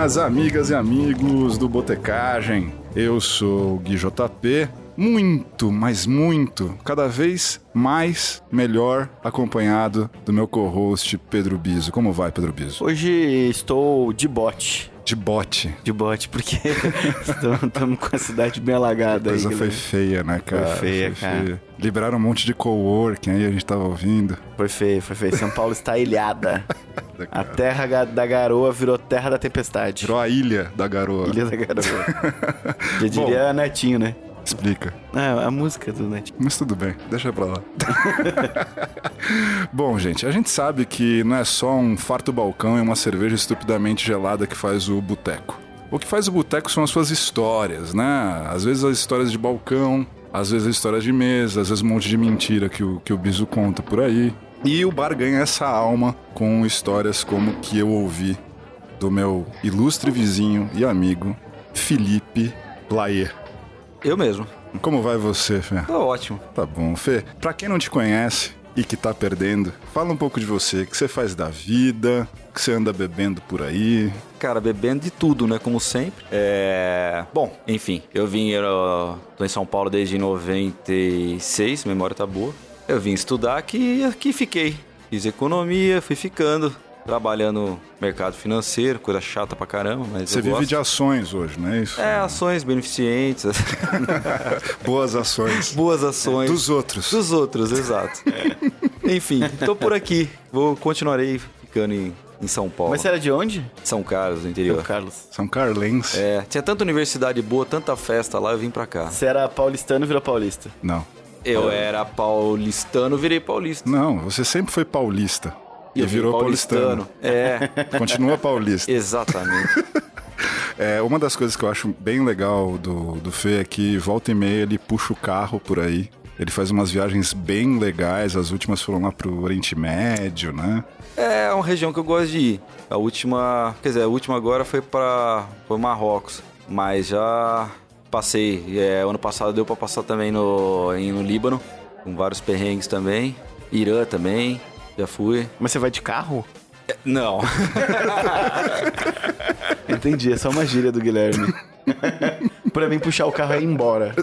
minhas amigas e amigos do Botecagem. Eu sou o Gui JP, muito, mas muito, cada vez mais melhor acompanhado do meu co-host Pedro Biso. Como vai, Pedro Biso? Hoje estou de bote. De bote. De bote, porque estamos com a cidade bem alagada A coisa aí. foi Guilherme. feia, né, cara? Foi feia, cara. Liberaram um monte de coworking aí, a gente tava ouvindo. Foi feio, foi feio. São Paulo está ilhada. A terra da garoa virou terra da tempestade. Tirou a ilha da garoa. Ilha da garoa. Já diria Netinho, né? Explica. É, a música do Netinho. Mas tudo bem, deixa pra lá. Bom, gente, a gente sabe que não é só um farto balcão e uma cerveja estupidamente gelada que faz o boteco. O que faz o boteco são as suas histórias, né? Às vezes as histórias de balcão, às vezes as histórias de mesa, às vezes um monte de mentira que o, que o Biso conta por aí. E o bar ganha essa alma com histórias como que eu ouvi do meu ilustre vizinho e amigo, Felipe Player. Eu mesmo. Como vai você, Fê? Tá ótimo. Tá bom, Fê. Pra quem não te conhece e que tá perdendo, fala um pouco de você. O que você faz da vida? O que você anda bebendo por aí? Cara, bebendo de tudo, né? Como sempre. É. Bom, enfim, eu vim. Eu tô em São Paulo desde 96, memória tá boa. Eu vim estudar aqui e aqui fiquei. Fiz economia, fui ficando. Trabalhando no mercado financeiro, coisa chata pra caramba, mas Você eu vive gosto. de ações hoje, não é isso? É, ações beneficentes, Boas ações. boas ações. Dos outros. Dos outros, exato. Enfim, tô por aqui. Vou continuarei ficando em, em São Paulo. Mas você era de onde? São Carlos, no interior. São Carlos. São Carlense. É, tinha tanta universidade boa, tanta festa lá, eu vim pra cá. Você era paulistano e virou paulista. Não. Eu era paulistano, virei paulista. Não, você sempre foi paulista. E vim virou paulistano. É, Continua paulista. exatamente. É, uma das coisas que eu acho bem legal do, do Fê é que volta e meia ele puxa o carro por aí. Ele faz umas viagens bem legais, as últimas foram lá pro Oriente Médio, né? É uma região que eu gosto de ir. A última, quer dizer, a última agora foi para foi Marrocos, mas já passei. É, ano passado deu pra passar também no, no Líbano, com vários perrengues também. Irã também, já fui. Mas você vai de carro? É, não, Entendi, é só uma gíria do Guilherme. pra mim puxar o carro e ir embora.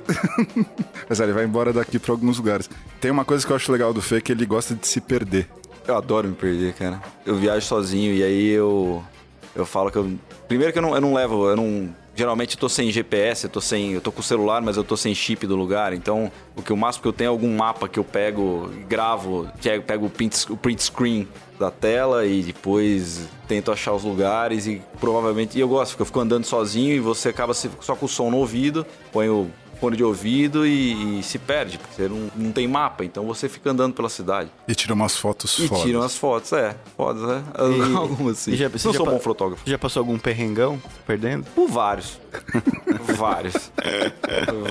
Mas é, ele vai embora daqui pra alguns lugares. Tem uma coisa que eu acho legal do Fê, que ele gosta de se perder. eu adoro me perder, cara. Eu viajo sozinho e aí eu eu falo que eu primeiro que eu não, eu não levo, eu não geralmente eu tô sem GPS, eu tô sem, eu tô com o celular, mas eu tô sem chip do lugar. Então, o que o máximo que eu tenho é algum mapa que eu pego, gravo, pego, pego o print, o print screen da tela e depois tento achar os lugares e provavelmente e eu gosto, porque eu fico andando sozinho e você acaba só com o som no ouvido, põe o fone de ouvido e, e se perde, porque você não, não tem mapa, então você fica andando pela cidade. E tira umas fotos E fodas. tiram as fotos, é. Fotos, né? E- Algumas sim. e já- não você sou bom fotógrafo. Já passou algum perrengão perdendo? Por vários. Vários.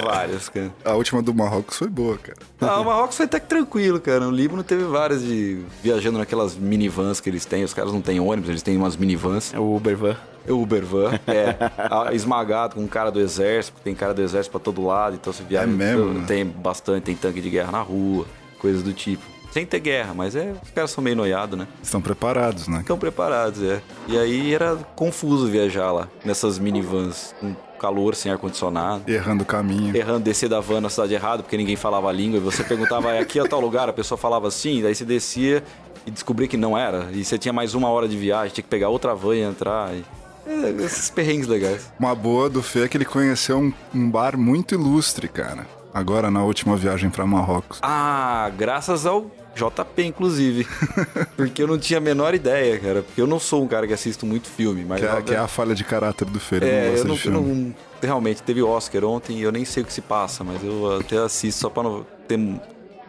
vários, cara. A última do Marrocos foi boa, cara. Ah, o Marrocos foi até que tranquilo, cara. No Líbano teve várias de viajando naquelas minivans que eles têm. Os caras não têm ônibus, eles têm umas minivans. É o Uber Van. É o Uber van, é. esmagado com um cara do exército, tem cara do exército pra todo lado, então você viaja. É mesmo, né? Tem bastante, tem tanque de guerra na rua, coisas do tipo. Sem ter guerra, mas é, os caras são meio noiados, né? Estão preparados, né? Ficam preparados, é. E aí era confuso viajar lá, nessas minivans, com calor, sem ar-condicionado. Errando o caminho. Errando descer da van na cidade errada, porque ninguém falava a língua, e você perguntava, "É aqui é tal lugar, a pessoa falava assim, daí você descia e descobria que não era. E você tinha mais uma hora de viagem, tinha que pegar outra van e entrar. E... É, esses perrengues legais. Uma boa do Fê é que ele conheceu um, um bar muito ilustre, cara. Agora na última viagem pra Marrocos. Ah, graças ao JP, inclusive. porque eu não tinha a menor ideia, cara. Porque eu não sou um cara que assisto muito filme, mas. Que é, que é a falha de caráter do. Ele É, eu não, filme. não- Realmente, teve Oscar ontem e eu nem sei o que se passa, mas eu até assisto só pra não ter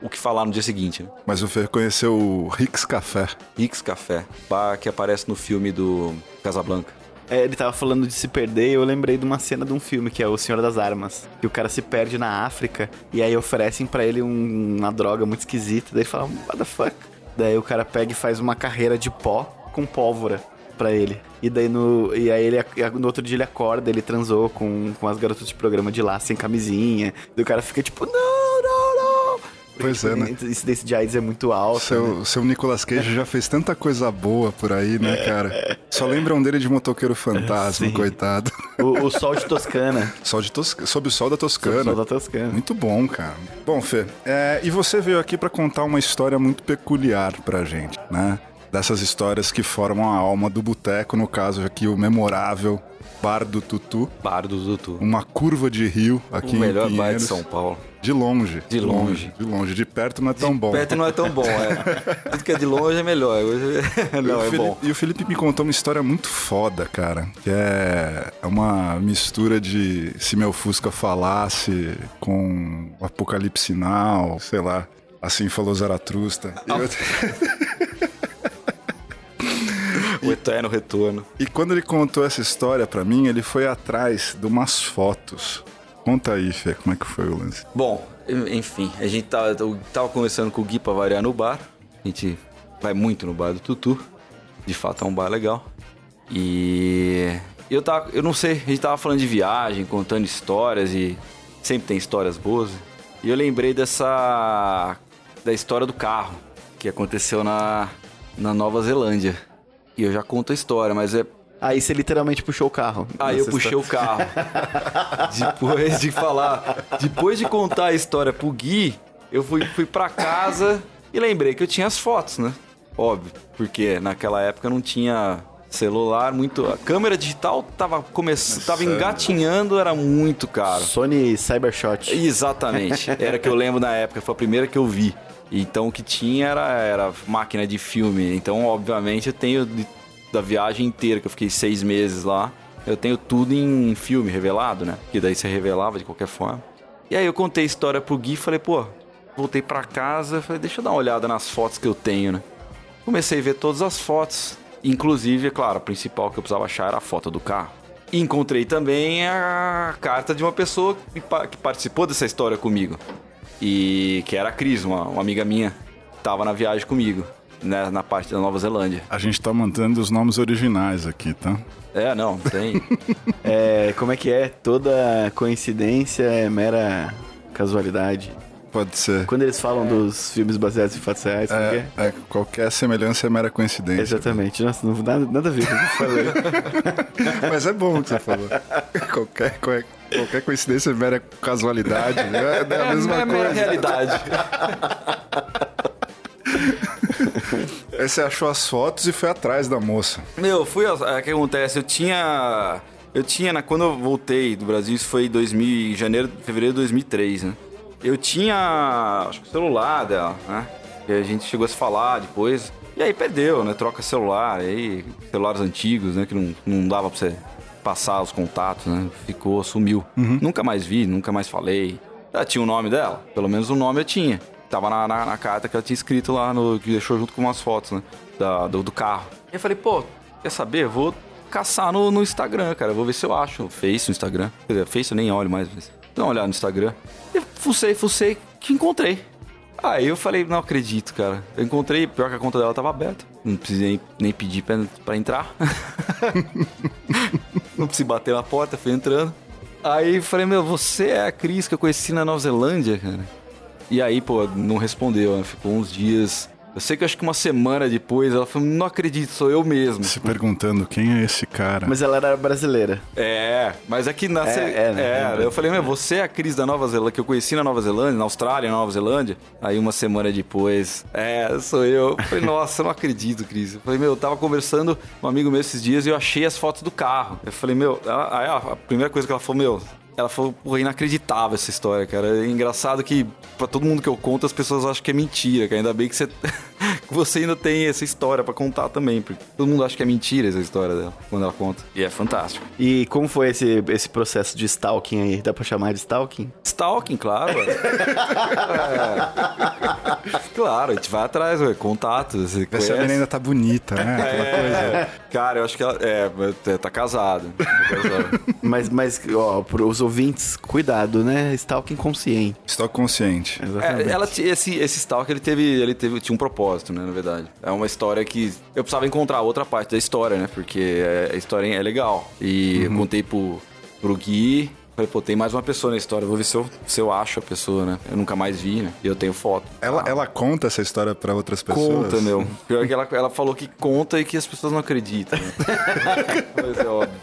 o que falar no dia seguinte. Né? Mas o Fê conheceu o Rix Café. Rix Café, bar que aparece no filme do Casablanca. É, ele tava falando de se perder e eu lembrei de uma cena de um filme que é O Senhor das Armas. Que o cara se perde na África e aí oferecem pra ele um- uma droga muito esquisita. Daí ele fala, what the fuck? Daí o cara pega e faz uma carreira de pó com pólvora pra ele. E daí no. E aí ele no outro dia ele acorda, ele transou com, com as garotas de programa de lá sem camisinha. Daí o cara fica tipo, não, Pois é, né? A incidência de AIDS é muito alta. Seu, né? seu Nicolas Cage já fez tanta coisa boa por aí, né, cara? Só lembram dele de motoqueiro fantasma, coitado. O, o sol de Toscana. Sol de Tos... Sob o sol da Toscana. O sol da Toscana. Muito bom, cara. Bom, Fê, é, e você veio aqui pra contar uma história muito peculiar pra gente, né? Dessas histórias que formam a alma do boteco, no caso aqui o memorável Bar do Tutu, Bar do Dutu. uma curva de rio aqui O em melhor bar de. São Paulo. De longe. De longe. De longe. De perto não é tão bom. Perto não é tão bom, é. Tudo que é de longe é melhor. Não, é Felipe- bom. E o Felipe me contou uma história muito foda, cara. Que é uma mistura de se meu Fusca falasse com Apocalipse Now, sei lá. Assim falou Zaratrusta. E, eu- O eterno retorno. e quando ele contou essa história pra mim, ele foi atrás de umas fotos. Conta aí, Fê, como é que foi o lance? Bom, enfim, a gente tava, eu tava conversando com o Gui pra variar no bar. A gente vai muito no bar do Tutu. De fato é um bar legal. E eu tava, eu não sei, a gente tava falando de viagem, contando histórias e sempre tem histórias boas. E eu lembrei dessa da história do carro que aconteceu na na Nova Zelândia. E eu já conto a história, mas é Aí você literalmente puxou o carro. Aí eu Nessa puxei o carro. depois de falar, depois de contar a história pro Gui, eu fui, fui pra casa e lembrei que eu tinha as fotos, né? Óbvio, porque naquela época não tinha celular muito. A câmera digital tava começando, tava engatinhando, era muito caro. Sony Cybershot. Exatamente. Era que eu lembro na época, foi a primeira que eu vi. Então o que tinha era, era máquina de filme. Então, obviamente, eu tenho de- da viagem inteira, que eu fiquei seis meses lá, eu tenho tudo em filme revelado, né? Que daí você revelava de qualquer forma. E aí eu contei a história pro Gui e falei, pô, voltei pra casa, falei, deixa eu dar uma olhada nas fotos que eu tenho, né? Comecei a ver todas as fotos. Inclusive, é claro, a principal que eu precisava achar era a foto do carro. E encontrei também a carta de uma pessoa que, pa- que participou dessa história comigo. E que era a Cris, uma, uma amiga minha, tava na viagem comigo, né, na parte da Nova Zelândia. A gente tá mantendo os nomes originais aqui, tá? É, não, tem. É, como é que é? Toda coincidência é mera casualidade. Pode ser. Quando eles falam dos filmes baseados em fatos reais, é É, é? é, qualquer semelhança é mera coincidência. Exatamente. Nossa, não nada, nada a ver com o que eu falei. Mas é bom o que você falou. qualquer, qualquer, qualquer coincidência é mera casualidade. né? É, é a mesma é mera coisa. realidade. Aí você achou as fotos e foi atrás da moça. Meu, fui. É, o que acontece? Eu tinha. Eu tinha, na, quando eu voltei do Brasil, isso foi em 2000, janeiro, fevereiro de 2003, né? Eu tinha. Acho que o celular dela, né? E a gente chegou a se falar depois. E aí perdeu, né? Troca celular. Aí, celulares antigos, né? Que não, não dava pra você passar os contatos, né? Ficou, sumiu. Nunca mais vi, nunca mais falei. Ela tinha o nome dela, pelo menos o nome eu tinha. Tava na, na, na carta que ela tinha escrito lá, no, que deixou junto com umas fotos, né? Da, do, do carro. E eu falei, pô, quer saber? Eu Vou caçar no, no Instagram, cara. Vou ver se eu acho. o Face no Instagram. Quer dizer, Face eu nem olho mais, mas. Dá uma olhada no Instagram. E fucei, fucei, que encontrei. Aí eu falei, não acredito, cara. Eu encontrei, pior que a conta dela tava aberta. Não precisei nem pedir pra, pra entrar. não precisei bater na porta, fui entrando. Aí falei, meu, você é a Cris que eu conheci na Nova Zelândia, cara? E aí, pô, não respondeu, né? ficou uns dias. Eu sei que acho que uma semana depois ela falou, não acredito, sou eu mesmo. Se perguntando quem é esse cara. Mas ela era brasileira. É, mas aqui na. É, Ce- é, né? é, eu falei, meu, você é a Cris da Nova Zelândia, que eu conheci na Nova Zelândia, na Austrália, na Nova Zelândia. Aí uma semana depois, é, sou eu. Eu falei, nossa, eu não acredito, Cris. Eu falei, meu, eu tava conversando com um amigo meu esses dias e eu achei as fotos do carro. Eu falei, meu, ela- aí a, a primeira coisa que ela falou, meu. Ela falou, porra, inacreditável essa história, cara. É engraçado que, pra todo mundo que eu conto, as pessoas acham que é mentira, cara. Ainda bem que você, você ainda tem essa história pra contar também. Porque todo mundo acha que é mentira essa história dela, quando ela conta. E é fantástico. E como foi esse, esse processo de stalking aí? Dá pra chamar de stalking? Stalking, claro. É. Claro, a gente vai atrás, ué, contatos. Você Vê se a conhece. menina ainda tá bonita, né? Aquela coisa. É, cara, eu acho que ela é, mas tá casado. Tá casado. Mas, mas ó, pros ouvintes, cuidado, né? Stalking consciente. Estou consciente. Exatamente. É, ela, t- esse, esse Stalker, ele teve, ele teve, tinha um propósito, né, na verdade. É uma história que eu precisava encontrar outra parte da história, né, porque é- a história é legal. E eu contei pro, pro Gui, Falei, pô, tem mais uma pessoa na história, vou ver se eu, se eu acho a pessoa, né? Eu nunca mais vi, né? E eu tenho foto. Ela, ela conta essa história pra outras pessoas? Conta, meu. Pior que ela, ela falou que conta e que as pessoas não acreditam. Né? Mas é óbvio.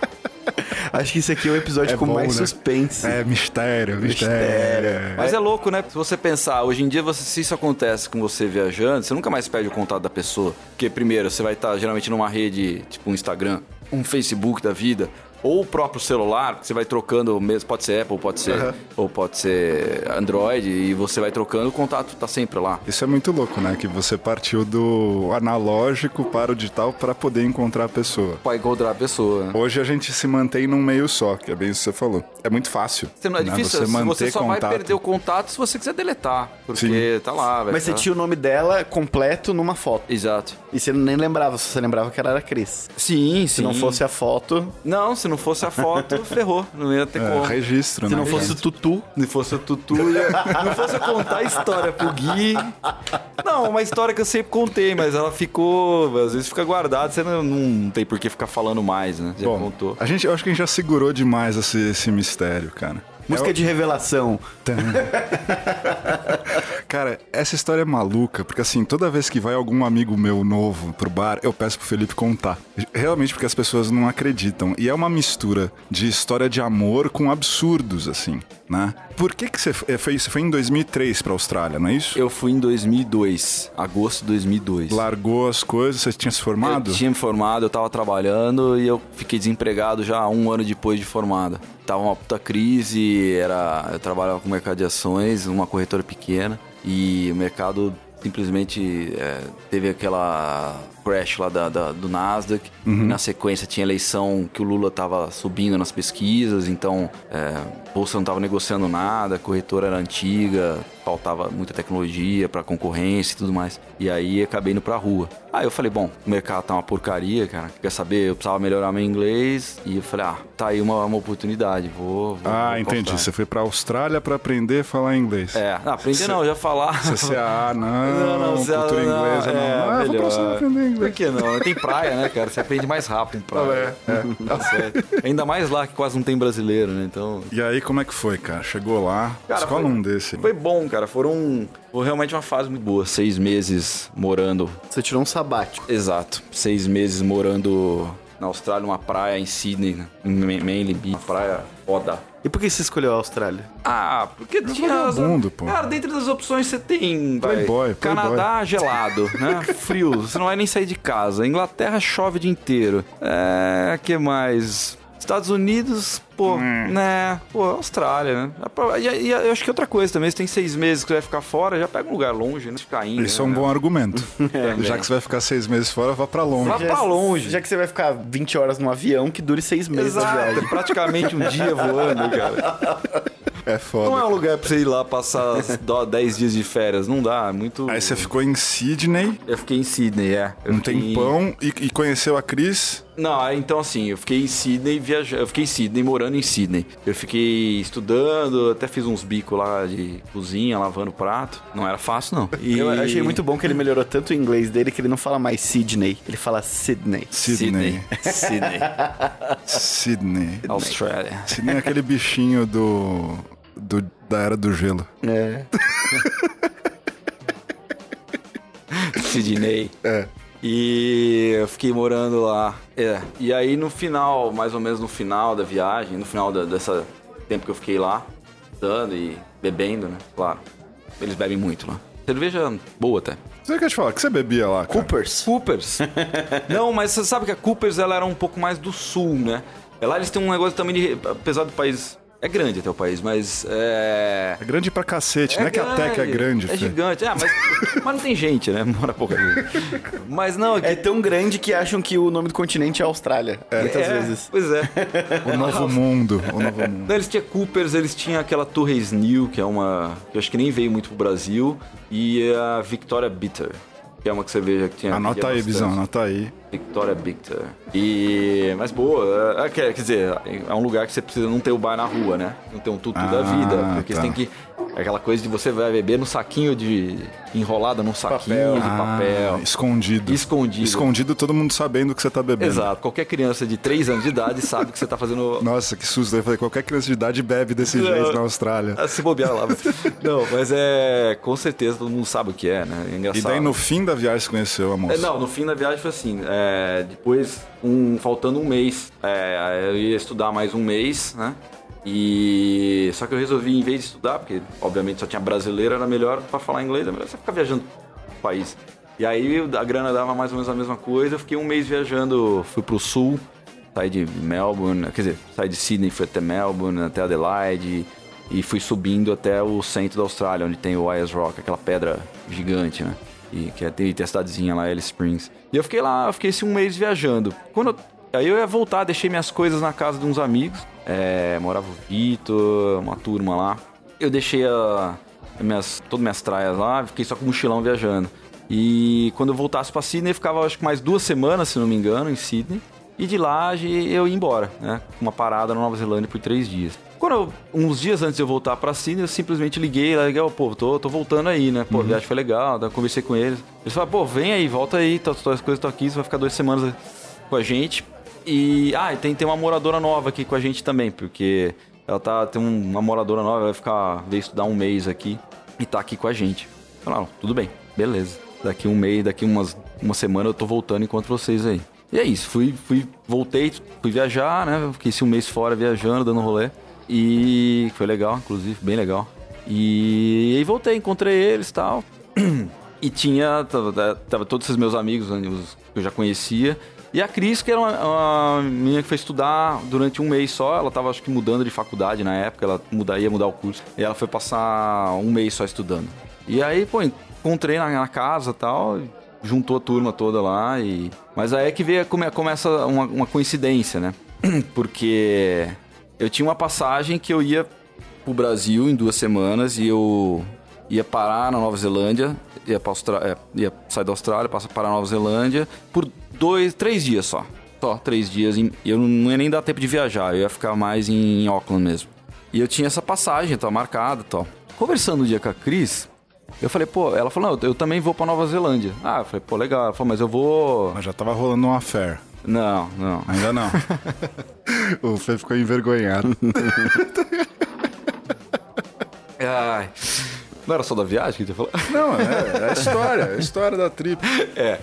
Acho que isso aqui é o episódio É com bom, mais né? suspense. É, mistério, mistério. Mistério. Mas é louco, né? Se você pensar, hoje em dia, você, se isso acontece com você viajando, você nunca mais perde o contato da pessoa. Porque, primeiro, você vai estar geralmente numa rede, tipo um Instagram, um Facebook da vida, ou o próprio celular, que você vai trocando, mesmo, pode ser Apple, pode ser, ou pode ser Android, e você vai trocando, o contato tá sempre lá. Isso é muito louco, né? Que você partiu do analógico para o digital para poder encontrar a pessoa. Pra encontrar a pessoa. né? Hoje a gente se mantém num meio só, que é bem isso que você falou. É muito fácil. Você não é né? difícil, Você você, manter só contato. vai perder o contato se você quiser deletar. Porque Sim. tá lá, vai Mas você tinha o nome dela completo numa foto. Exato. E você nem lembrava, você lembrava que ela era Cris. Sim, Se não fosse a foto, Não, se não fosse a foto, ferrou. Não ia ter É, como. registro, se né? não fosse o Tutu. Se fosse o Tutu, ia... não fosse eu contar a história pro Gui. Não, uma história que eu sempre contei, mas ela ficou. Às vezes fica guardada, você não, não tem por que ficar falando mais, né? Já Bom, contou. a gente, eu acho que a gente já segurou demais esse, esse mistério, cara. Música de revelação. Cara, essa história é maluca, porque assim, toda vez que vai algum amigo meu novo pro bar, eu peço pro Felipe contar. Realmente porque as pessoas não acreditam. E é uma mistura de história de amor com absurdos, assim, né? Por que que você f- foi, você foi em 2003 pra Austrália, não é isso? Eu fui em 2002, agosto de 2002. Largou as coisas, você tinha se formado? Eu tinha me formado, eu tava trabalhando e eu fiquei desempregado já um ano depois de formado. Tava uma puta crise, era, eu trabalhava com mercado de ações, uma corretora pequena, e o mercado simplesmente é, teve aquela crash lá da, da- do Nasdaq. E na sequência tinha eleição que o Lula tava subindo nas pesquisas, então é, bolsa não tava negociando nada, a corretora era antiga, faltava muita tecnologia para concorrência e tudo mais. E aí acabei indo pra rua. Aí eu falei, bom, o mercado tá uma porcaria, cara. Quer saber? Eu precisava melhorar meu inglês. E eu falei, ah, tá aí uma, uma oportunidade. Vou. vou Ah, vou entendi. Você foi pra Austrália pra aprender a falar inglês. É, não, aprender não, já falar. CCA, não, CCA cultura não, inglesa, não. é, ah, vou pra melhor. Austrália Por que não? Tem praia, né, cara? Você aprende mais rápido em praia. É, Tá certo. Ainda mais lá que quase não tem brasileiro, né? Então. E aí, como é que foi, cara? Chegou lá, Cara, escola foi- um desse. Foi bom, cara. Foram. Foi realmente uma fase muito boa. Seis meses morando. Você tirou um sabático. Exato. Seis meses morando na Austrália, numa praia em Sydney, né? em Ma- Manly Beach. Uma praia foda. E por que você escolheu a Austrália? Ah, porque tinha. as- vagabundo, pô. Cara, dentre das opções você tem. vai, Playboy, playboy. Canadá gelado, né? Frio, você não vai nem sair de casa. Inglaterra chove o dia inteiro. É. que mais? Estados Unidos, pô, Hum. né? Pô, Austrália, né? E, e eu acho que outra coisa também, se tem seis meses que você vai ficar fora, já pega um lugar longe, né? Ficar indo. Isso é um né? bom argumento. É, Já que você vai ficar seis meses fora, vá pra longe. Vá pra longe. Já que você vai ficar 20 horas num avião que dure seis meses Exato, viagem. praticamente um dia voando, cara. É foda. Não é um lugar pra você ir lá passar dó- 10 dias de férias, não dá, é muito... Aí você ficou em Sydney Eu fiquei em Sydney, é. Eu um fiquei- tempão e, e conheceu a Cris. Não, aí, então assim, eu fiquei em Sydney viajando. Eu fiquei em Sydney, morando em Sydney. Eu fiquei estudando, até fiz uns bicos lá de cozinha, lavando prato. Não era fácil, não. E- Eu achei muito bom que ele melhorou tanto o inglês dele que ele não fala mais Sydney, ele fala Sydney. Sydney. Sydney. Sydney. Austrália. Sydney é aquele bichinho do, do- da Era do Gelo. É. Sydney. É. E eu fiquei morando lá. É. E aí no final, mais ou menos no final da viagem, no final da- dessa tempo que eu fiquei lá, dando e bebendo, né? Claro. Eles bebem muito lá. Cerveja boa até. Você quer te falar? O que você bebia lá, cara? Coopers. Coopers. Não, mas você sabe que a Coopers ela era um pouco mais do sul, né? Lá eles têm um negócio também de. Apesar do país. É grande até o país, mas. É. É grande pra cacete, não é que a Tec é grande, É Fê. gigante. Ah, mas, mas não tem gente, né? Mora pouca gente. Mas não, É tão grande que acham que o nome do continente é Austrália. muitas é, vezes. Pois é. O novo mundo. O novo mundo. Não, eles tinham Coopers, eles tinham aquela Torres New, que é uma. que eu acho que nem veio muito pro Brasil, e a Victoria Bitter, que é uma cerveja que tinha. Anota aí. Bizão, anota aí. Victoria Bitter. E. Mas boa, é, quer, quer dizer, é um lugar que você precisa não ter o bar na rua, né? Não ter um tutu da Ah, vida. Porque tá. você tem que Aquela coisa de você vai beber no saquinho de. enrolada num saquinho de papel. Ah, escondido. Escondido. Escondido, todo mundo sabendo que você tá bebendo. Exato. Qualquer criança de 3 anos de idade sabe que você tá fazendo. Nossa, que susto. Eu falei, qualquer criança de idade bebe desse Não. jeito na Austrália. Ah, Se bobear lá. Não, mas é. Com certeza todo mundo sabe o que é, né? É E engraçado. daí no fim da viagem você conheceu a moça. É, não, no fim da viagem foi assim. é, depois, um, faltando um mês, é, eu ia estudar mais um mês, né? E só que eu resolvi, em vez de estudar, porque obviamente só tinha brasileiro, era melhor pra falar inglês, é melhor você ficar viajando pro país. E aí a grana dava mais ou menos a mesma coisa. Eu fiquei um mês viajando, fui pro sul, saí de Melbourne, quer dizer, saí de Sydney, fui até Melbourne, até Adelaide e fui subindo até o centro da Austrália, onde tem o Ayers Rock, aquela pedra gigante, né? E que é, tem, tem a cidadezinha lá, Alice Springs. E eu fiquei lá, eu fiquei esse um mês viajando. Quando eu- aí eu ia voltar, deixei minhas coisas na casa de uns amigos. É, morava o Vitor, uma turma lá. Eu deixei a, minhas, todas minhas traias lá, fiquei só com o mochilão viajando. E quando eu voltasse pra Sydney, eu ficava acho que mais duas semanas, se não me engano, em Sydney. E de lá eu ia embora, né? Uma parada na Nova Zelândia por três dias. Quando eu, uns dias antes de eu voltar pra Sydney, eu simplesmente liguei lá, liguei, "Ô, pô, tô, tô voltando aí, né? Pô, a viagem foi legal, daí eu conversei com eles. Eles falaram, pô, vem aí, volta aí, tá, tá, as coisas estão aqui, você vai ficar duas semanas com a gente. E, ah, e tem, tem uma moradora nova aqui com a gente também, porque ela tá, tem um- uma moradora nova, vai ficar, veio estudar um mês aqui e tá aqui com a gente. Falaram, tudo bem, beleza. Daqui um mês, daqui umas, uma semana eu tô voltando e encontro vocês aí. E é isso, fui, fui, voltei, fui viajar, né? Fiquei esse um mês fora viajando, dando rolê. E foi legal, inclusive, bem legal. E aí voltei, encontrei eles e tal. E tinha, tava, tava todos esses meus amigos, né, que eu já conhecia. E a Cris, que era uma, uma menina que foi estudar durante um mês só, ela tava acho que mudando de faculdade na época, ela muda, ia mudar o curso. E ela foi passar um mês só estudando. E aí, pô, encontrei na, na casa tal, juntou a turma toda lá e... Mas aí é que veio, come, começa uma, uma coincidência, né? Porque eu tinha uma passagem que eu ia pro Brasil em duas semanas e eu ia parar na Nova Zelândia, ia, pra Austra... é, ia sair da Austrália, passar parar na Nova Zelândia por dois, três dias só. Só três dias. em- eu não ia nem dar tempo de viajar, eu ia ficar mais em Auckland mesmo. E eu tinha essa passagem, tá marcada e tal. Conversando um dia com a Cris, eu falei, pô, ela falou, não, eu também vou pra Nova Zelândia. Ah, eu falei, pô, legal. Ela falou, mas eu vou. Mas já tava rolando uma fé. Não, não. Ainda não. o Fê ficou envergonhado. Ai. Não era só da viagem que você falou? Não, é, é a história, é a história da trip. É.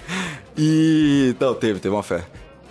E. Não, teve, teve uma fé.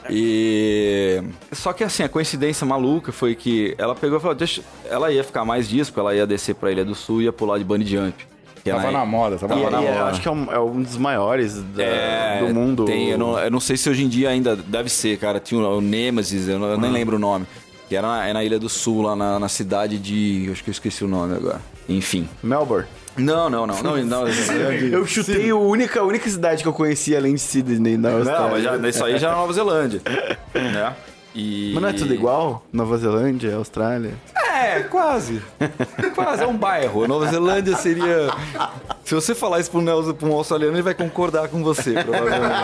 E. Só que assim, a coincidência maluca foi que ela pegou e falou: deixa. Ela ia ficar mais dias, porque ela ia descer pra Ilha do Sul e ia pular de bunny jump. Que Tava na moda, tava E, na e moda. eu acho que é um, é um dos maiores da- É, do mundo. Tem, eu, não, eu não sei se hoje em dia ainda deve ser, cara. Tinha o, o Nemesis, eu, não- eu nem lembro o nome. Que era na, é na Ilha do Sul, lá na, na cidade de. Acho que eu esqueci o nome agora. Enfim. Melbourne. Não, não, não. não, não, Eu chutei a única, a única cidade que eu conhecia além de Sydney na Austrália. Não, mas já, isso aí já é Nova Zelândia. né? E... Mas não é tudo igual? Nova Zelândia, Austrália. É, quase. quase, é um bairro. Nova Zelândia seria. Se você falar isso pra um, australiano, ele vai concordar com você, provavelmente.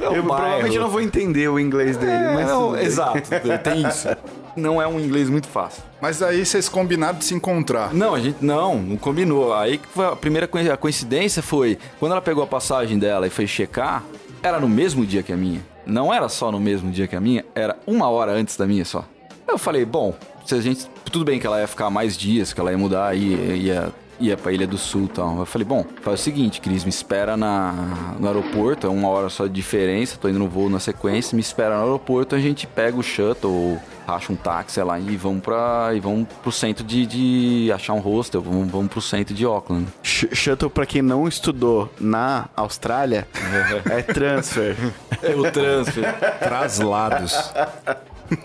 É um eu provavelmente bairro. não vou entender o inglês dele, É, mas. não, bem. exato, tem isso. Não é um inglês muito fácil. Mas aí vocês combinaram de se encontrar. Não, a gente não, não combinou. Aí a primeira a coincidência foi quando ela pegou a passagem dela e foi checar, era no mesmo dia que a minha. Não era só no mesmo dia que a minha, era uma hora antes da minha só. Eu falei, bom, se a gente. Tudo bem que ela ia ficar mais dias, que ela ia mudar, ia, ia, ia pra Ilha do Sul e tal. Eu falei, bom, faz o seguinte, Cris, me espera na, no aeroporto, é uma hora só de diferença, tô indo no voo na sequência, me espera no aeroporto, a gente pega o shuttle, racha um táxi, lá, e vamos pra. e vamos pro centro de, de achar um hostel, vamos, vamos pro centro de Auckland. Sh- Shuttle, pra quem não estudou na Austrália, é transfer. É o transfer. Traslados.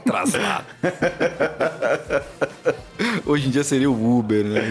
Traslado. Hoje em dia seria o Uber, né?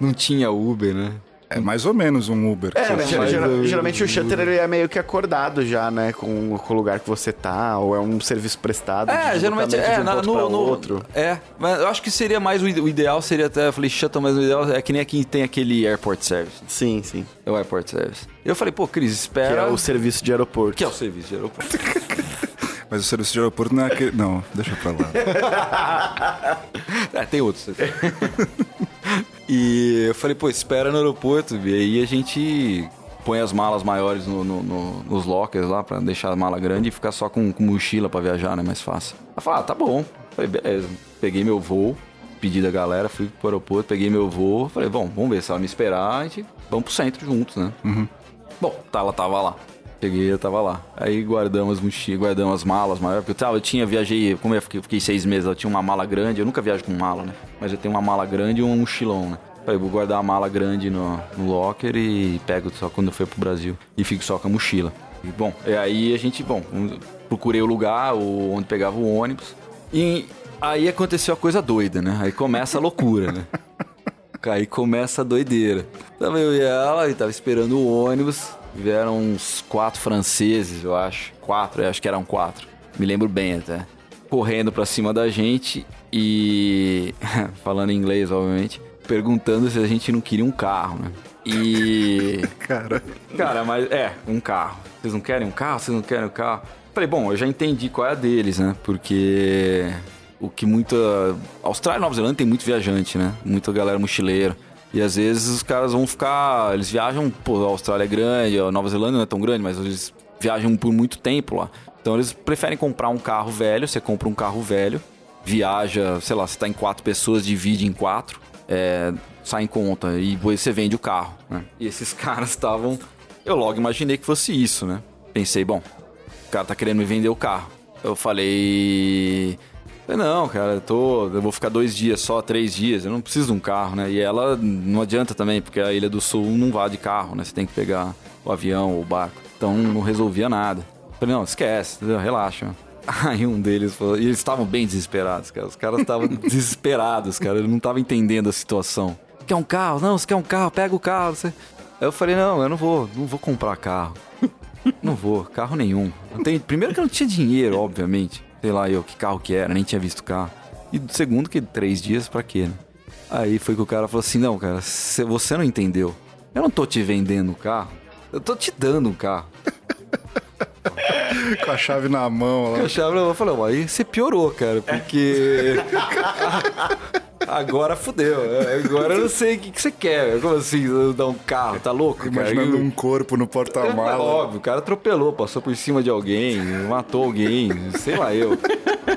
Não tinha Uber, né? É mais ou menos um Uber. que É, você mas faz. geral- geralmente o shutter ele é meio que acordado já, né? Com, com o lugar que você tá, ou é um serviço prestado. de É, geralmente é, de um na- ponto no, no- outro. É, mas eu acho que seria mais o, ide- o ideal seria até, eu falei shuttle, mas o ideal é que nem aqui tem aquele airport service. Sim, sim. É o airport service. Eu falei, pô, Cris, Que espera. é o serviço de aeroporto. Que é o serviço de aeroporto. Mas o serviço de aeroporto não é aquele. Não, deixa pra lá. É, tem outros. e eu falei, pô, espera no aeroporto. E aí a gente põe as malas maiores no, no- no- nos lockers lá pra deixar a mala grande e ficar só com, com mochila pra viajar, né? Mais fácil. Ela falou, ah, tá bom. Falei, beleza. Peguei meu voo, pedi da galera, fui pro aeroporto, peguei meu voo. Falei, bom, vamos ver se ela me esperar, a gente vamos pro centro juntos, né? Bom, tá, ela tava lá. Cheguei, eu tava lá. Aí guardamos mochila, guardamos as malas maiores. Porque eu, tava, eu tinha, viajei, como eu fiquei, fiquei seis meses, eu tinha uma mala grande. Eu nunca viajo com mala, né? Mas eu tenho uma mala grande e um mochilão, né? Falei, vou guardar a mala grande no, no locker e pego só quando eu for pro Brasil. E fico só com a mochila. E, bom, e aí a gente, bom, procurei o lugar o- onde pegava o ônibus. E aí aconteceu a coisa doida, né? Aí começa a loucura, né? Aí começa a doideira. Tava eu e ela, e tava esperando o ônibus. Vieram uns quatro franceses, eu acho. Quatro, eu acho que eram quatro. Me lembro bem até. Correndo pra cima da gente e. falando em inglês, obviamente. Perguntando se a gente não queria um carro, né? E. Cara. Cara, mas é, um carro. Vocês não querem um carro? Vocês não querem um carro? Falei, bom, eu já entendi qual é a deles, né? Porque o que muita. Austrália e Nova Zelândia tem muito viajante, né? Muita galera mochileira. E às vezes os caras vão ficar. Eles viajam, pô, a Austrália é grande, a Nova Zelândia não é tão grande, mas eles viajam por muito tempo lá. Então eles preferem comprar um carro velho, você compra um carro velho, viaja, sei lá, você tá em quatro pessoas, divide em quatro, é, sai em conta e você vende o carro, né? E esses caras estavam. Eu logo imaginei que fosse isso, né? Pensei, bom, o cara tá querendo me vender o carro. Eu falei. falei, Não, cara, eu tô. Eu vou ficar dois dias só, três dias, eu não preciso de um carro, né? E ela não adianta também, porque a Ilha do Sul não vá de carro, né? Você tem que pegar o avião ou o barco. Então não resolvia nada. Falei, não, esquece, entendeu? relaxa. Aí um deles falou, e eles estavam bem desesperados, cara. Os caras estavam desesperados, cara. Eles não estavam entendendo a situação. Quer um carro? Não, você quer um carro? Pega o carro. Você... Aí eu falei, não, eu não vou, não vou comprar carro. Não vou, carro nenhum. Tem... Primeiro que eu não tinha dinheiro, obviamente. Sei lá eu que carro que era, nem tinha visto carro. E segundo que três dias pra quê, né? Aí foi que o cara falou assim, não, cara, cê- você não entendeu. Eu não tô te vendendo o carro. Eu tô te dando um carro. Com a chave na mão lá. Eu achava, eu falei, "Ó, aí você piorou, cara, porque. Agora fudeu. Agora eu não sei o que, que você quer. Como assim, dar um carro? Tá louco? cara? Imaginando o- um corpo no É porta-mala. óbvio, o cara atropelou, passou por cima de alguém, matou alguém, sei lá eu.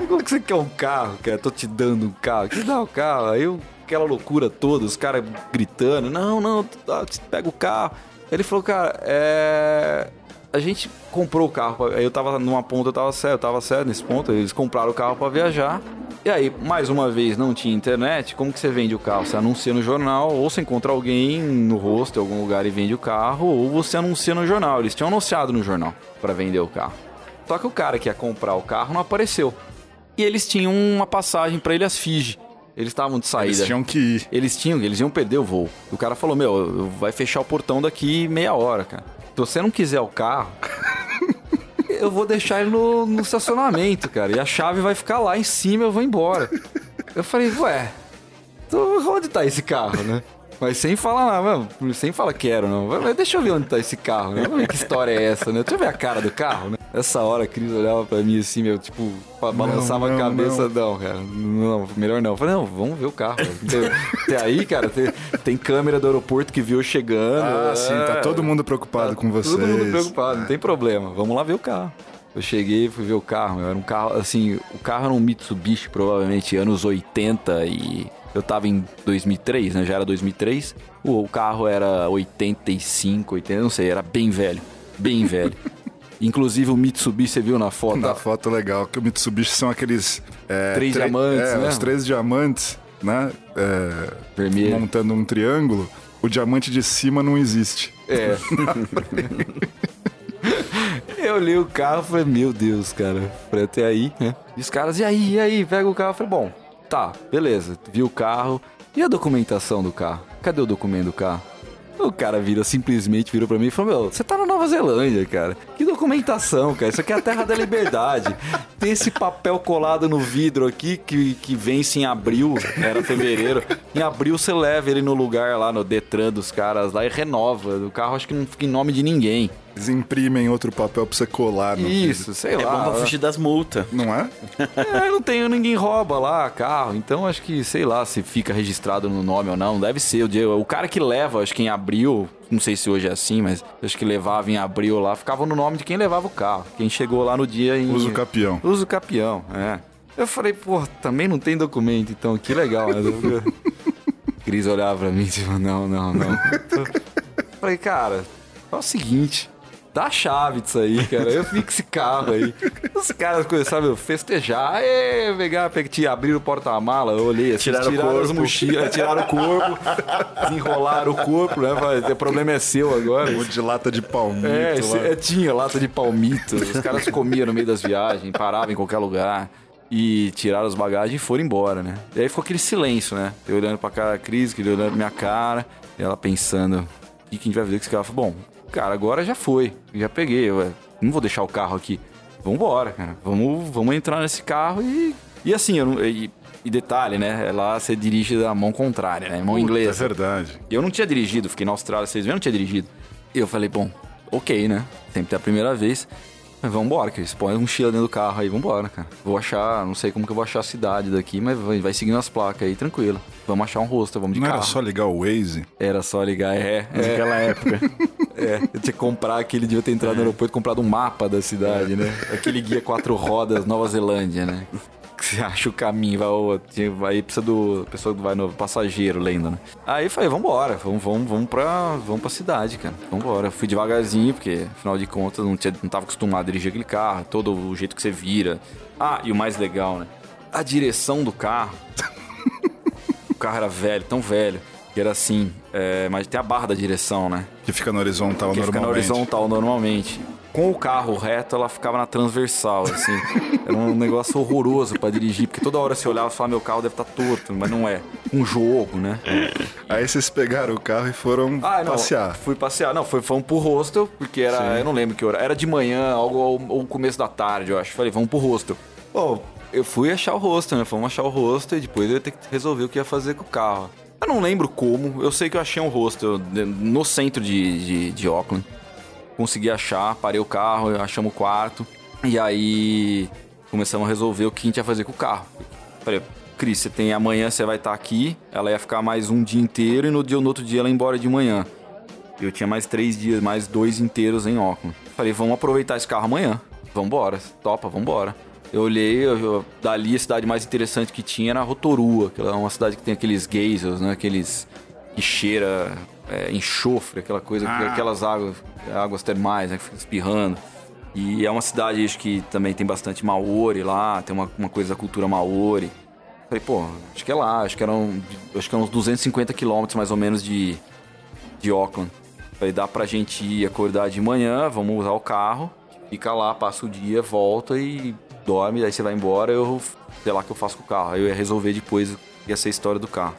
Como que você quer um carro, cara? Tô te dando um carro. Que dá o carro? Aí aquela loucura toda, os caras gritando, não, não, tá, pega o carro. Ele falou, cara, é. A gente comprou o carro, aí eu tava numa ponta, eu tava certo, eu tava certo nesse ponto, eles compraram o carro pra viajar. E aí, mais uma vez, não tinha internet, como que você vende o carro? Você anuncia no jornal, ou você encontra alguém no rosto em algum lugar e vende o carro, ou você anuncia no jornal. Eles tinham anunciado no jornal pra vender o carro. Só que o cara que ia comprar o carro não apareceu. E eles tinham uma passagem pra Ilhas Fiji. Eles estavam de saída. Eles tinham que ir. Eles tinham, eles iam perder o voo. O cara falou: Meu, vai fechar o portão daqui meia hora, cara. Se você não quiser o carro, eu vou deixar ele no, no estacionamento, cara. E a chave vai ficar lá em cima eu vou embora. Eu falei: Ué, então onde tá esse carro, né? Mas sem falar nada, mano, sem falar quero, não. Mas deixa eu ver onde tá esse carro, né? Vamos ver que história é essa, né? Deixa eu ver a cara do carro, né? Essa hora a Cris olhava pra mim assim, meu, tipo, ba- balançava não, a cabeça, não. cara. Não, melhor não. Eu falei, não, vamos ver o carro. tem aí, cara, tem, tem câmera do aeroporto que viu chegando. Ah, sim, tá É, todo mundo preocupado com vocês. Todo mundo preocupado, não tem problema. Vamos lá ver o carro. Eu cheguei e fui ver o carro. meu, Era um carro, assim, o carro era um Mitsubishi, provavelmente anos 80 e eu tava em 2003, né? Já era 2003. O, carro era 85, 80, não sei, era bem velho. Bem velho. Inclusive o Mitsubishi, você viu na foto? Na foto legal, que o Mitsubishi são aqueles... é, Três diamantes, é, né? Os três diamantes, né? É, Vermelho. montando um triângulo. O diamante de cima não existe. É. Eu olhei o carro e falei, meu Deus, cara, falei, até aí, né? E os caras, e aí, e aí, pega o carro. Eu falei, bom, tá, beleza, vi o carro. E a documentação do carro? Cadê o documento do carro? O cara vira, simplesmente virou pra mim e falou, meu, você tá na Nova Zelândia, cara. Que documentação, cara. Isso aqui é a terra da liberdade. Tem esse papel colado no vidro aqui que, que vence em abril, era fevereiro. Em abril você leva ele no lugar lá no Detran dos caras lá e renova. O carro acho que não fica em nome de ninguém. Eles imprimem outro papel pra você colar no Isso, sei É lá. bom pra fugir das multas. Não é? É, não tem, ninguém rouba lá carro, então acho que, sei lá, se fica registrado no nome ou não, deve ser. O, dia- o cara que leva, acho que em abril, não sei se hoje é assim, mas acho que levava em abril lá, ficava no nome de quem levava o carro. Quem chegou lá no dia em. Uso capião. Uso capião, é. Eu falei, pô, também não tem documento, então que legal? Cris olhava pra mim e tipo, não, não, não. falei, cara, é o seguinte. Dá a chave disso aí, cara. Eu fico esse carro aí. Os caras começaram a festejar. Aê, pegar, pegar, abriram o porta-mala, eu olhei assim, Tiraram tiraram as corpo. mochilas, tiraram o corpo, desenrolaram o corpo, né? Falei, O problema é seu agora. Um monte de lata de palmito É, é, tinha lata de palmito. Os caras comiam no meio das viagens, paravam em qualquer lugar. E tiraram as bagagens e foram embora, né? E aí ficou aquele silêncio, né? Eu olhando pra cara da Cris, que ele olhando pra minha cara, e ela pensando, o que, a gente vai fazer com esse falei, bom, cara, agora já foi. Já peguei, não vou deixar o carro aqui. Vambora, cara. Vamos, vamos entrar nesse carro e. E assim, eu não, e, e detalhe, né? Lá você dirige da mão contrária, né? Mão Puta, inglesa. É verdade. Eu não tinha dirigido, fiquei na Austrália seis meses, eu não tinha dirigido. E eu falei, bom, ok, né? Sempre é a primeira vez. Mas vambora, Cris. Põe a mochila dentro do carro aí, vambora, cara. Vou achar, não sei como que eu vou achar a cidade daqui, mas vai, vai seguindo as placas aí, tranquilo. Vamos achar um rosto, vamos de Não carro. era só ligar o Waze? Era só ligar, é. é Naquela época. é, eu tinha que comprar aquele, devia ter entrado no aeroporto e comprado um mapa da cidade, né? Aquele guia quatro rodas, Nova Zelândia, né? Que Você acha o caminho, vai, tinha- vai precisa do. Pessoa que vai no passageiro lendo, né? Aí eu falei, vambora, vamos, vamos, vamos, pra, vamos pra cidade, cara. Vambora. Fui devagarzinho, porque afinal de contas não, tinha, não tava acostumado a dirigir aquele carro, todo o jeito que você vira. Ah, e o mais legal, né? A direção do carro. o carro era velho, tão velho, que era assim, é, mas tem a barra da direção, né? Que fica na horizontal que fica na normalmente. horizontal normalmente. Com o carro reto, ela ficava na transversal, assim. Era um negócio horroroso pra dirigir, porque toda hora você olhava e falava, meu carro deve estar torto, mas não é. Um jogo, né? Aí vocês pegaram o carro e foram Ah, não. passear. Fui passear. Não, foi, fomos pro hostel, porque era. Eu não lembro que hora. Era de manhã, algo ou, começo da tarde, eu acho. Falei, vamos pro hostel. Bom, eu fui achar o hostel, né? Fomos achar o hostel e depois eu ia ter que resolver o que ia fazer com o carro. Eu não lembro como, eu sei que eu achei um hostel no centro de, de, de Auckland. Consegui achar, parei o carro, achamos o quarto. E aí começamos a resolver o que a gente ia fazer com o carro. Falei, Cris, você tem amanhã, você vai estar aqui. Ela ia ficar mais um dia inteiro e no, dia, no outro dia ela ia embora de manhã. Eu tinha mais três dias, mais dois inteiros em Auckland. Falei, vamos aproveitar esse carro amanhã. Vambora, topa, vambora. Eu olhei, eu, eu- dali a cidade mais interessante que tinha era Rotorua, que é uma cidade que tem aqueles geysers, né? Aqueles que cheira é, enxofre, aquela coisa, aquelas águas, águas termais, né? Que fica espirrando. E é uma cidade, acho que também tem bastante Maori lá, tem uma, uma coisa da cultura Maori. Falei, pô, acho que é lá, acho que eram, acho que eram uns 250 quilômetros mais ou menos de, de Auckland. Falei, dá pra gente ir acordar de manhã, vamos usar o carro, fica lá, passa o dia, volta e dorme, aí você vai embora, eu sei lá o que eu faço com o carro. Aí eu ia resolver depois ia ser a história do carro.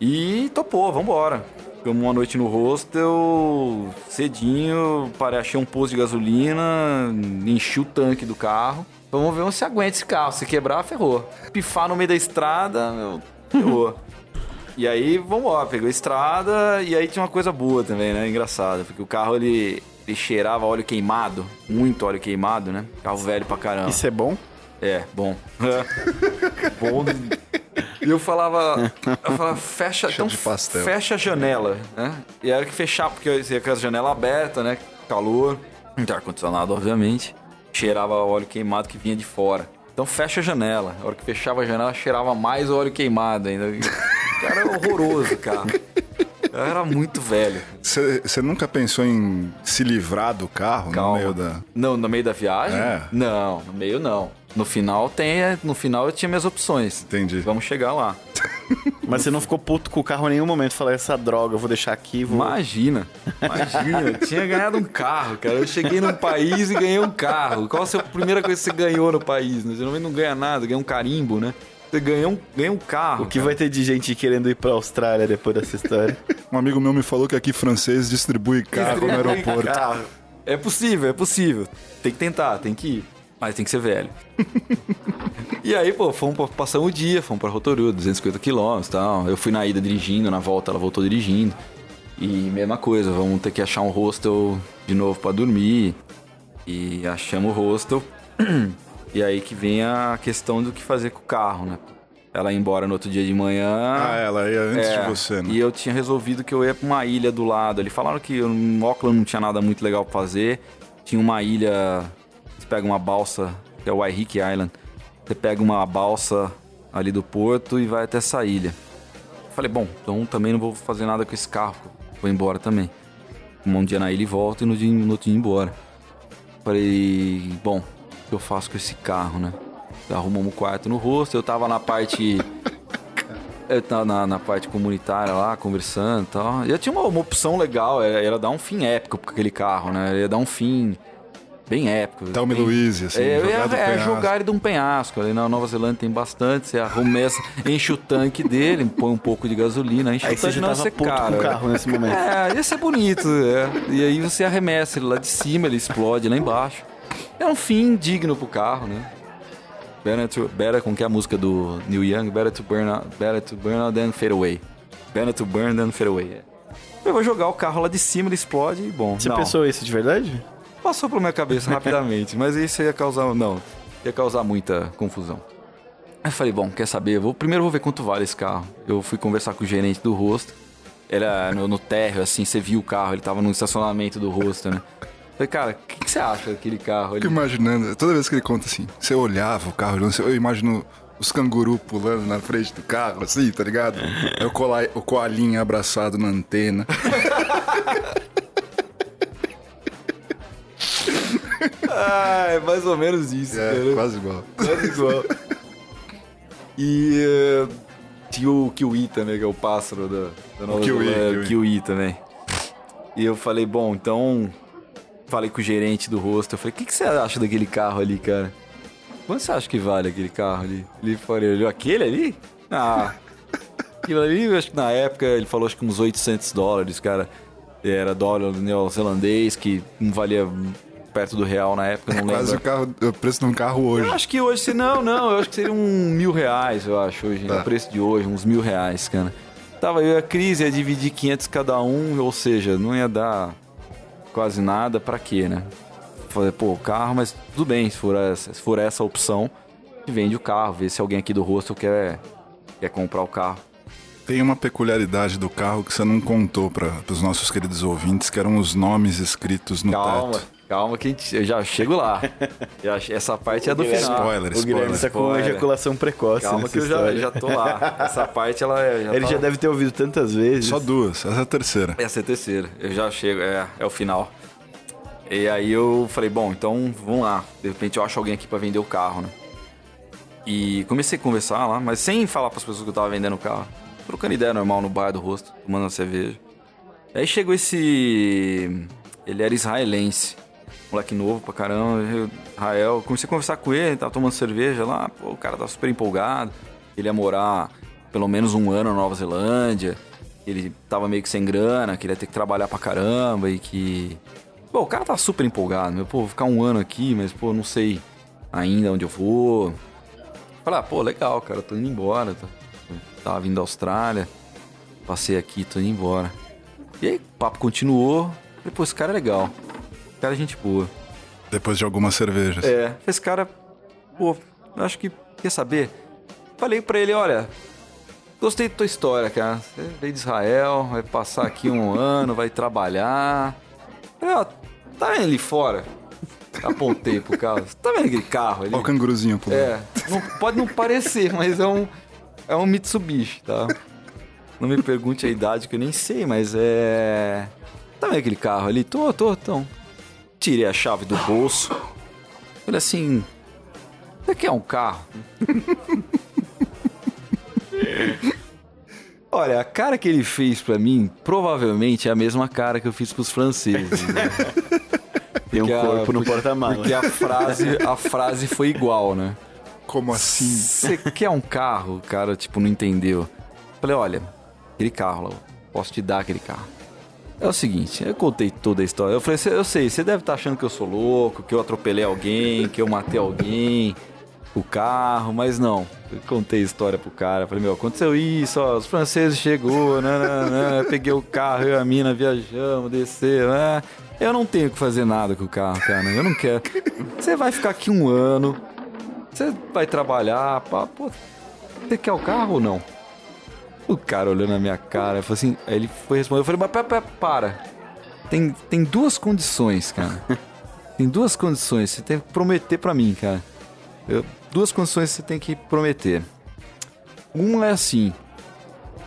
E topou, vambora. Ficamos uma noite no hostel, cedinho, parei, achei um posto de gasolina, enchi o tanque do carro. Vamos ver se aguenta esse carro. Se quebrar, ferrou. Pifar no meio da estrada, meu, ferrou. E aí, vamos lá, pegou a estrada e aí tinha uma coisa boa também, né? Engraçado, porque o carro ele, ele cheirava óleo queimado, muito óleo queimado, né? Carro velho pra caramba. Isso é bom? É, bom. bom. E eu falava, eu falava, fecha, então, fecha a janela, né? E era que fechar, porque eu ia com a janela aberta, né? Calor, não tem ar-condicionado, obviamente. Cheirava óleo queimado que vinha de fora. Então fecha a janela. A hora que fechava a janela, cheirava mais óleo queimado ainda. Cara, era horroroso, cara. Eu era muito velho. Você nunca pensou em se livrar do carro Calma. no meio da. Não, no meio da viagem? É. Não, no meio não. No final tem, é, no final eu tinha minhas opções. Entendi. Vamos chegar lá. Mas você não ficou puto com o carro em nenhum momento. Falar, essa droga, eu vou deixar aqui, vou... Imagina, imagina, eu tinha ganhado um carro, cara. Eu cheguei num país e ganhei um carro. Qual a sua primeira coisa que você ganhou no país? Né? Geralmente não ganha nada, ganha um carimbo, né? Você ganhou um, ganha um carro. O que cara. vai ter de gente querendo ir pra Austrália depois dessa história? Um amigo meu me falou que aqui francês distribui carro no Distribui aeroporto. carro. É possível, é possível. Tem que tentar, tem que ir. Mas tem que ser velho. e aí, pô, fomos pra, passamos o dia, fomos pra Rotorua, 250 quilômetros e tal. Eu fui na ida dirigindo, na volta ela voltou dirigindo. E mesma coisa, vamos ter que achar um hostel de novo pra dormir. E achamos o hostel. e aí que vem a questão do que fazer com o carro, né? Ela ia embora no outro dia de manhã. Ah, ela ia antes É, de você, né? E eu tinha resolvido que eu ia pra uma ilha do lado. Eles falaram que no Auckland não tinha nada muito legal pra fazer. Tinha uma ilha. Pega uma balsa, que é o Waiheke Island. Você pega uma balsa ali do porto e vai até essa ilha. Falei, bom, então também não vou fazer nada com esse carro. Vou embora também. Um dia na ilha e volto e no, dia, no outro dia embora. Falei, bom, o que eu faço com esse carro, né? Arrumamos um quarto no rosto, eu tava na parte. Eu tava na, na parte comunitária lá, conversando e tal. E eu tinha uma, uma opção legal, era, era dar um fim épico com aquele carro, né? Ia dar um fim bem épico. Thelma e bem- Louise, assim, é, eu jogar ia do é, penhasco. jogar ele de um penhasco. Ali na Nova Zelândia tem bastante. Você arremessa, enche o tanque dele, põe um pouco de gasolina, enche Aí o você tanque não ser puto caro. com o carro nesse momento. É, ia ser bonito, é. E aí você arremessa ele lá de cima, ele explode lá embaixo. É um fim digno pro carro, né? Better, to, better com que é a música do Neil Young, better to burn out, better to burn out than fade away. Better to burn than fade away. é. Eu vou jogar o carro lá de cima, ele explode e bom. Você não, pensou isso de verdade? Passou pela minha cabeça rapidamente, mas isso ia causar. Não, ia causar muita confusão. Aí eu falei, bom, quer saber? Vou, primeiro eu vou ver quanto vale esse carro. Eu fui conversar com o gerente do rosto. Era no, no térreo, assim, você viu o carro, ele tava no estacionamento do rosto, né? Falei, cara, o que, que você acha daquele carro ali? Fico imaginando, toda vez que ele conta assim, você olhava o carro, eu imagino os canguru pulando na frente do carro, assim, tá ligado? Aí o, cola, o coalinho abraçado na antena. Ah, é mais ou menos isso, É, cara. quase igual. Quase igual. E eh, tinha o Kiwi também, que é o pássaro da, da Nova Kiwi, Zelândia, Kiwi. Kiwi também. E eu falei, bom, então. Falei com o gerente do rosto. Eu falei, o que, que você acha daquele carro ali, cara? Quanto você acha que vale aquele carro ali? Ele falou, aquele ali? Ah. Aquilo ali, acho que na época ele falou acho que uns 800 dólares, cara. Era dólar neozelandês, que não valia perto do real na época, não Quase lembro. o, carro, o preço de um carro hoje. Eu acho que hoje, se não, não, eu acho que seria um mil reais, eu acho, hoje, Tá. o preço de hoje, uns mil reais, cara. Tava eu e a Cris, ia dividir 500 cada um, ou seja, não ia dar quase nada, pra quê, né? Falei, pô, o carro, mas tudo bem, se for essa, se for essa a opção, vende o carro, vê se alguém aqui do rosto quer, quer comprar o carro. Tem uma peculiaridade do carro que você não contou para os nossos queridos ouvintes, que eram os nomes escritos no Calma, teto. Calma que a gente, eu já chego lá. Já- essa parte é do Guilherme- final. Spoiler, O Guilherme spoiler. tá com Spoiler. ejaculação precoce Calma que eu já, já tô lá. Essa parte, ela é- já Ele tá- já deve ter ouvido tantas vezes. Só duas, essa é a terceira. Essa é a terceira. Eu já chego, é, é o final. E aí eu falei, bom, então vamos lá. De repente eu acho alguém aqui pra vender o carro, né? E comecei a conversar lá, mas sem falar pras pessoas que eu tava vendendo o carro. Trocando ideia normal no bar do rosto, tomando uma cerveja. Aí chegou esse. Ele era israelense. Moleque novo pra caramba. Israel. Comecei a conversar com ele, tava tomando cerveja lá. Pô, o cara tava super empolgado. Ele ia morar pelo menos um ano na Nova Zelândia. Ele tava meio que sem grana, que ele ia ter que trabalhar pra caramba e que. Pô, o cara tava super empolgado, meu. Pô, vou ficar um ano aqui, mas, pô, não sei ainda onde eu vou. Falei, ah, pô, legal, cara, tô indo embora. Tá? Tava vindo da Austrália, passei aqui, tô indo embora. E aí, o papo continuou. Falei, pô, esse cara é legal. Cara é gente boa. Depois de algumas cervejas. É, esse cara, pô, eu acho que quer saber. Falei pra ele, olha, gostei da tua história, cara. Você veio de Israel, vai passar aqui um ano, vai trabalhar. Falei, ó, tá vendo ali fora? Apontei pro carro. Tá vendo aquele carro ali? Olha o canguruzinho pulando. É, não- pode não parecer, mas é um, é um Mitsubishi, tá? Não me pergunte a idade que eu nem sei, mas é. Tá vendo aquele carro ali? Tô, tô, então. Tirei a chave do bolso. Falei assim. Você quer um carro? Olha, a cara que ele fez pra mim provavelmente é a mesma cara que eu fiz pros franceses. né? Tem um Porque a- corpo no porque- porta-malas. Porque a frase, a frase foi igual, né? Como assim? Você quer um carro? O cara, tipo, não entendeu. Falei, olha, aquele carro lá, posso te dar aquele carro. É o seguinte, eu contei toda a história. Eu falei, "Cê- eu sei, você deve estar achando que eu sou louco, que eu atropelei alguém, que eu matei alguém, o carro, mas não. Eu contei a história pro cara. Falei, meu, aconteceu isso, ó, os franceses chegou, né, né, né, peguei o carro, eu e a mina viajamos, desceu, né. Eu não tenho que fazer nada com o carro, cara. Eu não quero. Você vai ficar aqui um ano, você vai trabalhar, pá, pô, você quer o carro ou não? O cara olhou na minha cara, falou assim, aí ele foi responder, eu falei, mas pera, para. Tem, tem duas condições, cara. Tem duas condições, você tem que prometer pra mim, cara. Eu- duas condições você tem que prometer. Uma é assim,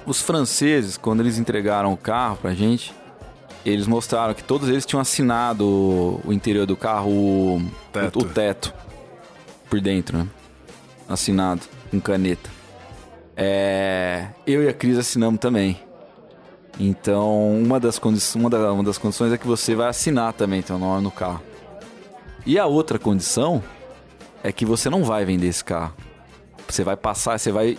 os franceses, quando eles entregaram o carro pra gente, eles mostraram que todos eles tinham assinado o o interior do carro, o Teto. o, o teto por dentro, né? Assinado com caneta. É, eu e a Cris assinamos também. Então, uma das, uma, da- uma das condições é que você vai assinar também teu nome no carro. E a outra condição é que você não vai vender esse carro. Você vai passar, você vai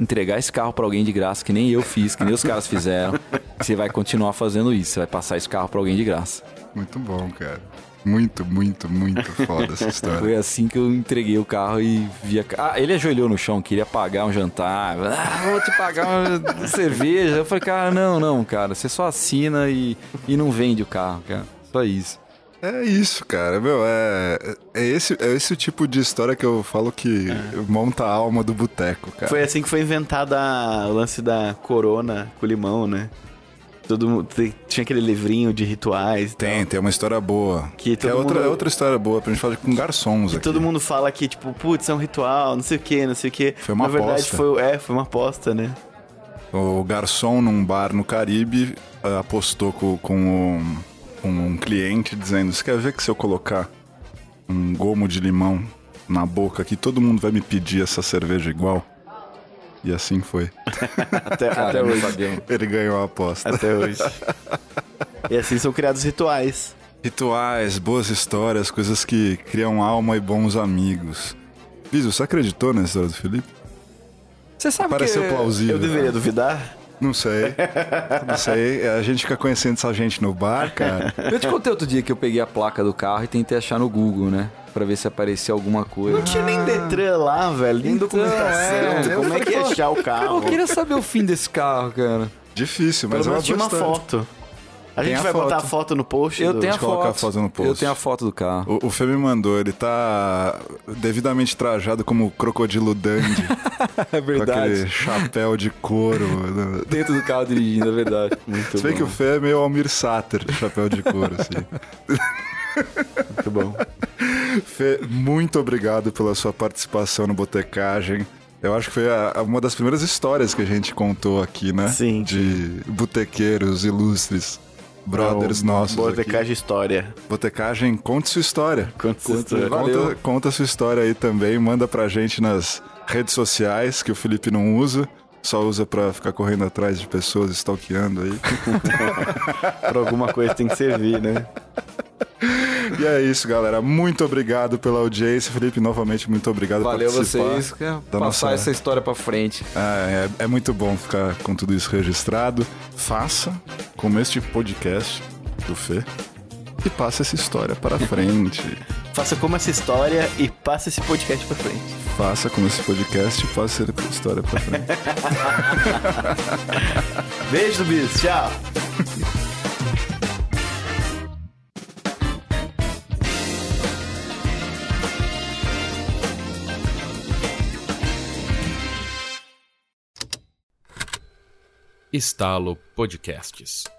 entregar esse carro pra alguém de graça, que nem eu fiz, que nem os caras fizeram. Você vai continuar fazendo isso, você vai passar esse carro pra alguém de graça. Muito bom, cara. Muito, muito, muito foda essa história. Foi assim que eu entreguei o carro e via. Ah, ele ajoelhou no chão, queria pagar um jantar. Ah, vou te pagar uma cerveja. Eu falei, cara, não, não, cara. Você só assina e, e não vende o carro, cara. Só isso. É isso, cara. Meu, é, é, esse, é esse o tipo de história que eu falo que monta a alma do boteco, cara. Foi assim que foi inventada a- o lance da corona com limão, né? Todo mundo tinha aquele livrinho de rituais. Tem, tal. tem uma história boa. Que é todo outra, mundo- é outra história boa pra gente falar com garçons Que aqui. todo mundo fala que, tipo, putz, é um ritual, não sei o que, não sei o que. Foi uma Na verdade, aposta. foi, é, foi uma aposta, né? O garçom num bar no Caribe ah, apostou com, com um, com um cliente dizendo: Você quer ver que se eu colocar um gomo de limão na boca aqui, todo mundo vai me pedir essa cerveja igual? E assim foi. Até, Cara, até hoje. sabia. Ele ganhou a aposta. Até hoje. e assim são criados rituais. Rituais, boas histórias, coisas que criam alma e bons amigos. Viso, você acreditou na história do Felipe? Você sabe Pareceu que... plausível. Eu deveria duvidar? Não sei. Não sei. A gente fica conhecendo essa gente no bar, cara. Eu te contei outro dia que eu peguei a placa do carro e tentei achar no Google, né? Pra ver se aparecia alguma coisa. Não tinha nem Detran lá, velho. Nem Então, documentação. é, Como é que ia achar o carro? Eu queria saber o fim desse carro, cara. Difícil, mas Pelo é uma menos tinha boa uma história. foto. A Tem gente a vai botar a foto. foto no post. Eu do- tenho a colocar foto. a foto no post. Eu tenho a foto do carro. O, o Fê me mandou, ele tá devidamente trajado como crocodilo dandy, É com aquele chapéu de couro. né? Dentro do carro dirigindo, é verdade. Muito Você vê que o Fê é meio Almir Sater, chapéu de couro, assim. Muito bom. Fê, muito obrigado pela sua participação no Botecagem. Eu acho que foi a- uma das primeiras histórias que a gente contou aqui, né? Sim. De botequeiros ilustres, brothers nossos. aqui. Botecagem História. Botecagem, conte sua história. Conta essa Conta- história. Conta, conta sua história aí também, manda pra gente nas redes sociais, que o Felipe não usa, só usa pra ficar correndo atrás de pessoas, stalkeando aí. Pra alguma coisa tem que servir, né? E é isso, galera. Muito obrigado pela audiência. Felipe, novamente, muito obrigado Valeu por participar. vocês. Quer da passar nossa- essa história pra frente. É, é, é muito bom ficar com tudo isso registrado. Faça como este podcast do Fê e passe essa história para frente. Faça como essa história e passe esse podcast pra frente. Faça como esse podcast e passe essa história para frente. Beijo Bis. Tchau. Estalo Podcasts.